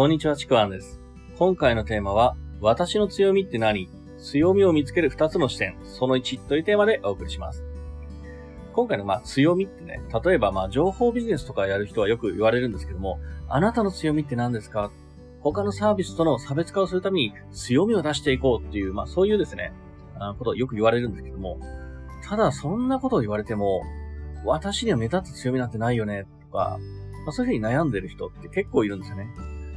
こんにちは、ちくわんです。今回のテーマは、私の強みって何？強みを見つける2つの視点、その1というテーマでお送りします。今回のまあ強みってね、例えばまあ情報ビジネスとかやる人はよく言われるんですけども、あなたの強みって何ですか？他のサービスとの差別化をするために強みを出していこうっていう、まあそういうですね、あことをよく言われるんですけども、ただそんなことを言われても、私には目立つ強みなんてないよね、とか、まあ、そういうふうに悩んでる人って結構いるんですよね。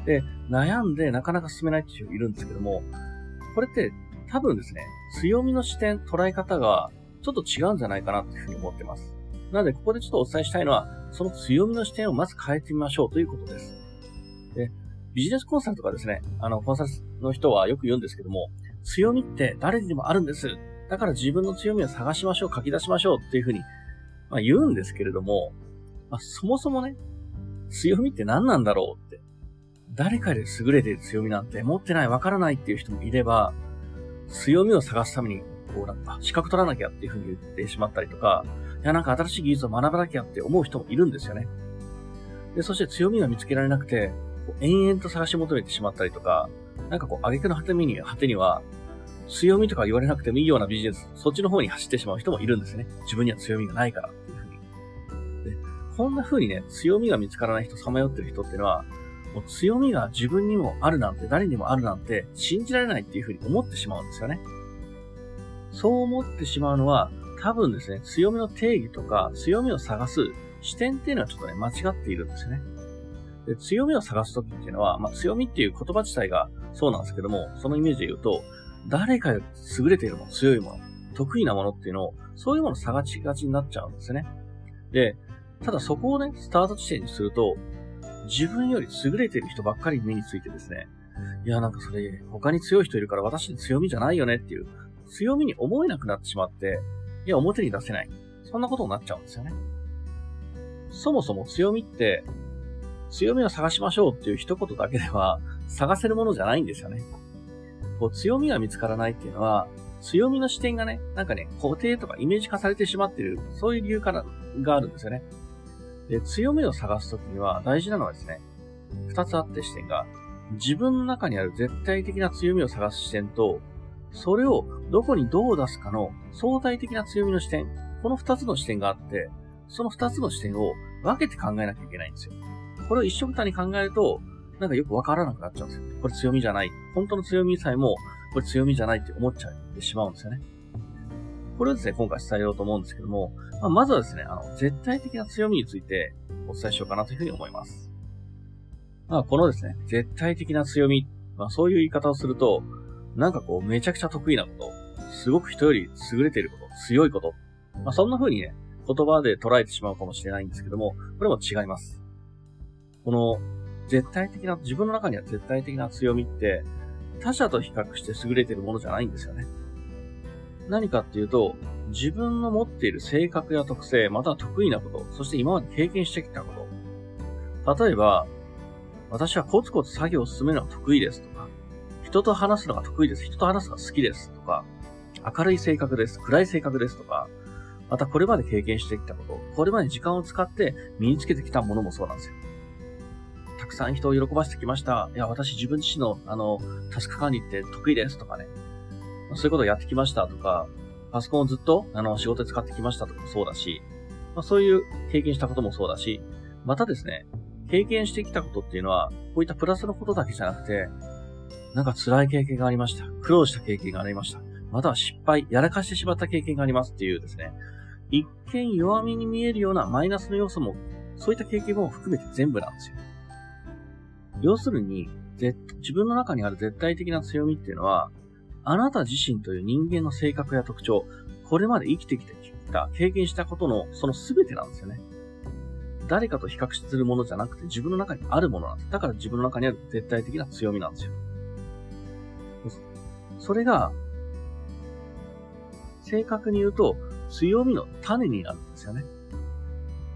で、悩んでなかなか進めないっていう人いるんですけども、これって多分ですね、強みの視点、捉え方がちょっと違うんじゃないかなっていうふうに思ってます。なので、ここでちょっとお伝えしたいのは、その強みの視点をまず変えてみましょうということです。で、ビジネスコンサルとかですね、あの、コンサルの人はよく言うんですけども、強みって誰にでもあるんです。だから自分の強みを探しましょう、書き出しましょうっていうふうに、まあ、言うんですけれども、まあ、そもそもね、強みって何なんだろうっ、誰かで優れている強みなんて持ってない、わからないっていう人もいれば、強みを探すために、こうなんか、資格取らなきゃっていうふうに言ってしまったりとか、いや、なんか新しい技術を学ばなきゃって思う人もいるんですよね。で、そして強みが見つけられなくて、こう延々と探し求めてしまったりとか、なんかこう、挙句の果てに、果てには、強みとか言われなくてもいいようなビジネス、そっちの方に走ってしまう人もいるんですね。自分には強みがないからっていうふうに。で、こんな風にね、強みが見つからない人、さまよってる人っていうのは、もう強みが自分にもあるなんて、誰にもあるなんて、信じられないっていうふうに思ってしまうんですよね。そう思ってしまうのは、多分ですね、強みの定義とか、強みを探す視点っていうのはちょっとね、間違っているんですよね。で強みを探すときっていうのは、まあ、強みっていう言葉自体がそうなんですけども、そのイメージで言うと、誰かより優れているもの、強いもの、得意なものっていうのを、そういうものを探しがちになっちゃうんですね。で、ただそこをね、スタート地点にすると、自分より優れてる人ばっかり目についてですね、いや、なんかそれ、他に強い人いるから私の強みじゃないよねっていう、強みに思えなくなってしまって、いや、表に出せない。そんなことになっちゃうんですよね。そもそも強みって、強みを探しましょうっていう一言だけでは、探せるものじゃないんですよね。こう、強みが見つからないっていうのは、強みの視点がね、なんかね、固定とかイメージ化されてしまってる、そういう理由からがあるんですよね。で、強みを探すときには大事なのはですね、二つあって視点が、自分の中にある絶対的な強みを探す視点と、それをどこにどう出すかの相対的な強みの視点、この二つの視点があって、その二つの視点を分けて考えなきゃいけないんですよ。これを一緒くたに考えると、なんかよくわからなくなっちゃうんですよ。これ強みじゃない。本当の強みさえも、これ強みじゃないって思っちゃってしまうんですよね。これをですね、今回伝えようと思うんですけども、まあ、まずはですね、あの、絶対的な強みについてお伝えしようかなというふうに思います。まあ、このですね、絶対的な強み、まあ、そういう言い方をすると、なんかこう、めちゃくちゃ得意なこと、すごく人より優れていること、強いこと、まあ、そんな風にね、言葉で捉えてしまうかもしれないんですけども、これも違います。この、絶対的な、自分の中には絶対的な強みって、他者と比較して優れているものじゃないんですよね。何かっていうと、自分の持っている性格や特性、または得意なこと、そして今まで経験してきたこと。例えば、私はコツコツ作業を進めるのが得意ですとか、人と話すのが得意です、人と話すのが好きですとか、明るい性格です、暗い性格ですとか、またこれまで経験してきたこと、これまで時間を使って身につけてきたものもそうなんですよ。たくさん人を喜ばせてきました。いや、私自分自身の、あの、タスク管理って得意ですとかね。そういうことをやってきましたとか、パソコンをずっと、あの、仕事で使ってきましたとかもそうだし、まあ、そういう経験したこともそうだし、またですね、経験してきたことっていうのは、こういったプラスのことだけじゃなくて、なんか辛い経験がありました。苦労した経験がありました。または失敗、やらかしてしまった経験がありますっていうですね、一見弱みに見えるようなマイナスの要素も、そういった経験も含めて全部なんですよ。要するに、自分の中にある絶対的な強みっていうのは、あなた自身という人間の性格や特徴、これまで生きてきた、経験したことのその全てなんですよね。誰かと比較するものじゃなくて自分の中にあるものなんです。だから自分の中にある絶対的な強みなんですよ。それが、正確に言うと、強みの種になるんですよね。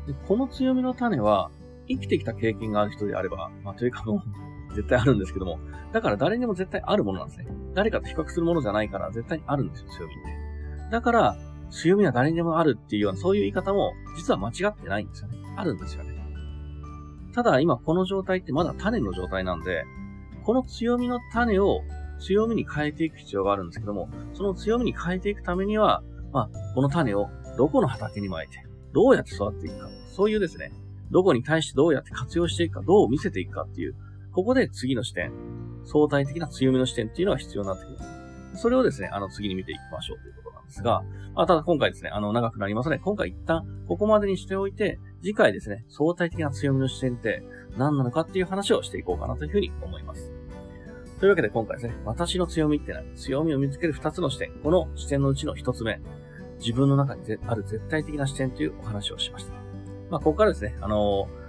でこの強みの種は、生きてきた経験がある人であれば、まあ、というかもう、絶対あるんですけども、だから誰にも絶対あるものなんですね。誰かと比較するものじゃないから絶対にあるんですよ、強みって。だから、強みは誰にでもあるっていうような、そういう言い方も、実は間違ってないんですよね。あるんですよね。ただ、今この状態ってまだ種の状態なんで、この強みの種を強みに変えていく必要があるんですけども、その強みに変えていくためには、まあ、この種をどこの畑に撒いて、どうやって育っていくか、そういうですね、どこに対してどうやって活用していくか、どう見せていくかっていう、ここで次の視点、相対的な強みの視点っていうのが必要になってくる。それをですね、あの次に見ていきましょうということなんですが、まあ、ただ今回ですね、あの長くなりますので、今回一旦ここまでにしておいて、次回ですね、相対的な強みの視点って何なのかっていう話をしていこうかなというふうに思います。というわけで今回ですね、私の強みって何？強みを見つける二つの視点。この視点のうちの一つ目。自分の中にある絶対的な視点というお話をしました。まあ、ここからですね、あのー、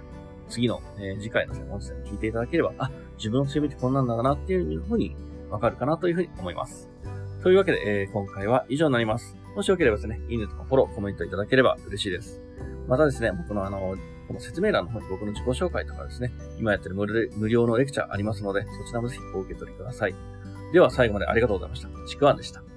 次の、えー、次回の、音声を聞いていただければ、あ、自分の強みってこんなんだなっていうふうにわかるかなというふうに思います。というわけで、えー、今回は以上になります。もしよければですね、いいねとかフォロー、コメントいただければ嬉しいです。またですね、僕のあの、この説明欄の方に僕の自己紹介とかですね、今やってる無料のレクチャーありますので、そちらもぜひお受け取りください。では最後までありがとうございました。ちくわんでした。